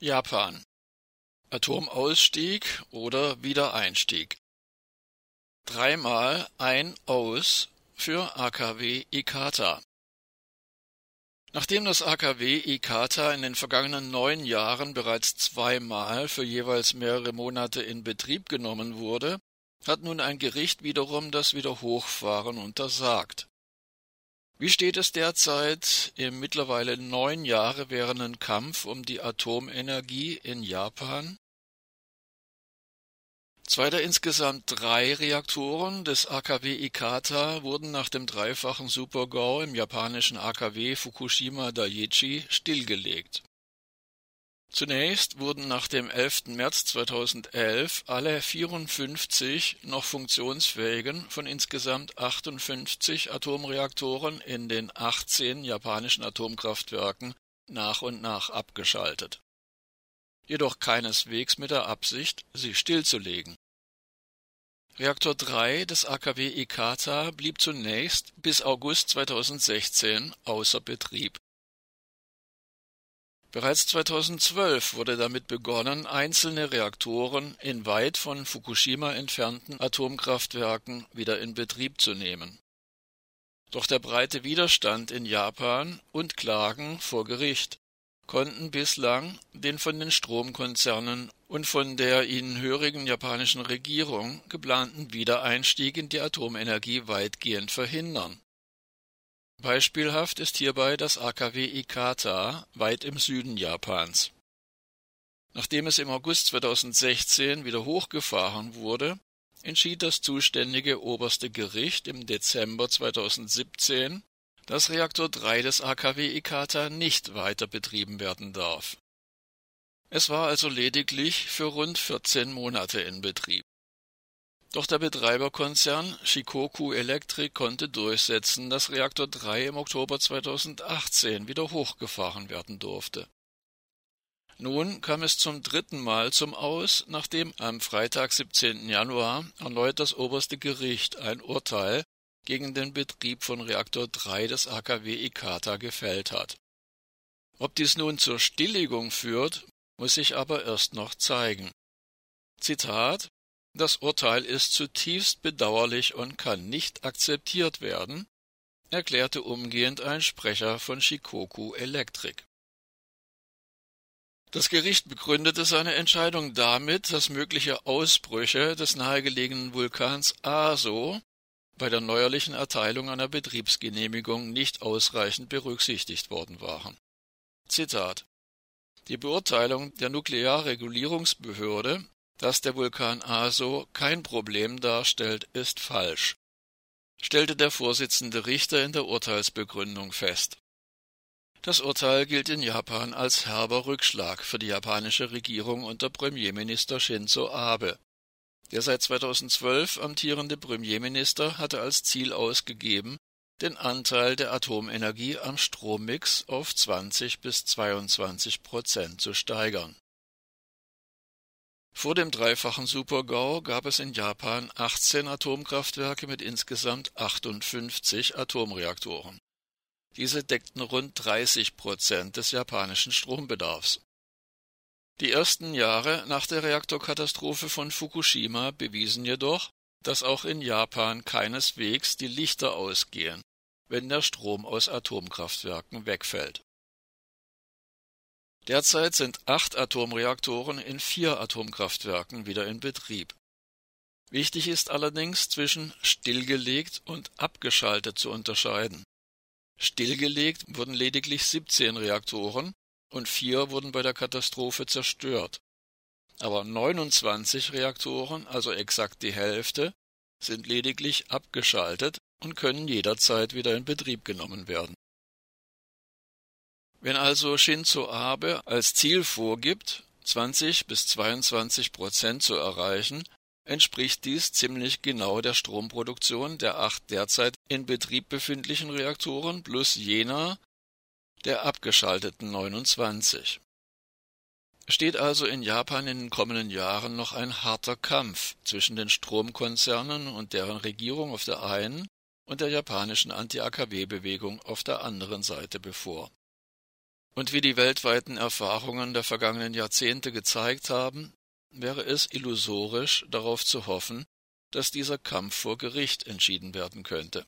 Japan. Atomausstieg oder Wiedereinstieg. Dreimal ein Aus für AKW Ikata Nachdem das AKW Ikata in den vergangenen neun Jahren bereits zweimal für jeweils mehrere Monate in Betrieb genommen wurde, hat nun ein Gericht wiederum das Wiederhochfahren untersagt. Wie steht es derzeit im mittlerweile neun Jahre währenden Kampf um die Atomenergie in Japan? Zwei der insgesamt drei Reaktoren des AKW Ikata wurden nach dem dreifachen Supergau im japanischen AKW Fukushima Daiichi stillgelegt Zunächst wurden nach dem 11. März 2011 alle 54 noch funktionsfähigen von insgesamt 58 Atomreaktoren in den 18 japanischen Atomkraftwerken nach und nach abgeschaltet. Jedoch keineswegs mit der Absicht, sie stillzulegen. Reaktor 3 des AKW Ikata blieb zunächst bis August 2016 außer Betrieb Bereits 2012 wurde damit begonnen, einzelne Reaktoren in weit von Fukushima entfernten Atomkraftwerken wieder in Betrieb zu nehmen. Doch der breite Widerstand in Japan und Klagen vor Gericht konnten bislang den von den Stromkonzernen und von der ihnen hörigen japanischen Regierung geplanten Wiedereinstieg in die Atomenergie weitgehend verhindern Beispielhaft ist hierbei das AKW Ikata weit im Süden Japans. Nachdem es im August 2016 wieder hochgefahren wurde, entschied das zuständige oberste Gericht im Dezember 2017, dass Reaktor 3 des AKW Ikata nicht weiter betrieben werden darf. Es war also lediglich für rund 14 Monate in Betrieb doch der Betreiberkonzern Shikoku Electric konnte durchsetzen, dass Reaktor 3 im Oktober 2018 wieder hochgefahren werden durfte. Nun kam es zum dritten Mal zum Aus, nachdem am Freitag 17. Januar erneut das oberste Gericht ein Urteil gegen den Betrieb von Reaktor 3 des AKW Ikata gefällt hat. Ob dies nun zur Stilllegung führt, muss sich aber erst noch zeigen. Zitat das Urteil ist zutiefst bedauerlich und kann nicht akzeptiert werden, erklärte umgehend ein Sprecher von Shikoku Electric. Das Gericht begründete seine Entscheidung damit, dass mögliche Ausbrüche des nahegelegenen Vulkans Aso bei der neuerlichen Erteilung einer Betriebsgenehmigung nicht ausreichend berücksichtigt worden waren. Zitat Die Beurteilung der Nuklearregulierungsbehörde dass der Vulkan Aso kein Problem darstellt, ist falsch, stellte der Vorsitzende Richter in der Urteilsbegründung fest. Das Urteil gilt in Japan als herber Rückschlag für die japanische Regierung unter Premierminister Shinzo Abe. Der seit 2012 amtierende Premierminister hatte als Ziel ausgegeben, den Anteil der Atomenergie am Strommix auf 20 bis 22 Prozent zu steigern vor dem dreifachen Supergau gab es in Japan 18 Atomkraftwerke mit insgesamt 58 Atomreaktoren. Diese deckten rund 30 Prozent des japanischen Strombedarfs. Die ersten Jahre nach der Reaktorkatastrophe von Fukushima bewiesen jedoch, dass auch in Japan keineswegs die Lichter ausgehen, wenn der Strom aus Atomkraftwerken wegfällt Derzeit sind acht Atomreaktoren in vier Atomkraftwerken wieder in Betrieb. Wichtig ist allerdings zwischen stillgelegt und abgeschaltet zu unterscheiden. Stillgelegt wurden lediglich 17 Reaktoren und vier wurden bei der Katastrophe zerstört. Aber 29 Reaktoren, also exakt die Hälfte, sind lediglich abgeschaltet und können jederzeit wieder in Betrieb genommen werden wenn also Shinzo Abe als Ziel vorgibt, 20 bis 22 Prozent zu erreichen, entspricht dies ziemlich genau der Stromproduktion der acht derzeit in Betrieb befindlichen Reaktoren plus jener der abgeschalteten 29. Steht also in Japan in den kommenden Jahren noch ein harter Kampf zwischen den Stromkonzernen und deren Regierung auf der einen und der japanischen Anti-AKW-Bewegung auf der anderen Seite bevor Und wie die weltweiten Erfahrungen der vergangenen Jahrzehnte gezeigt haben, wäre es illusorisch darauf zu hoffen, dass dieser Kampf vor Gericht entschieden werden könnte.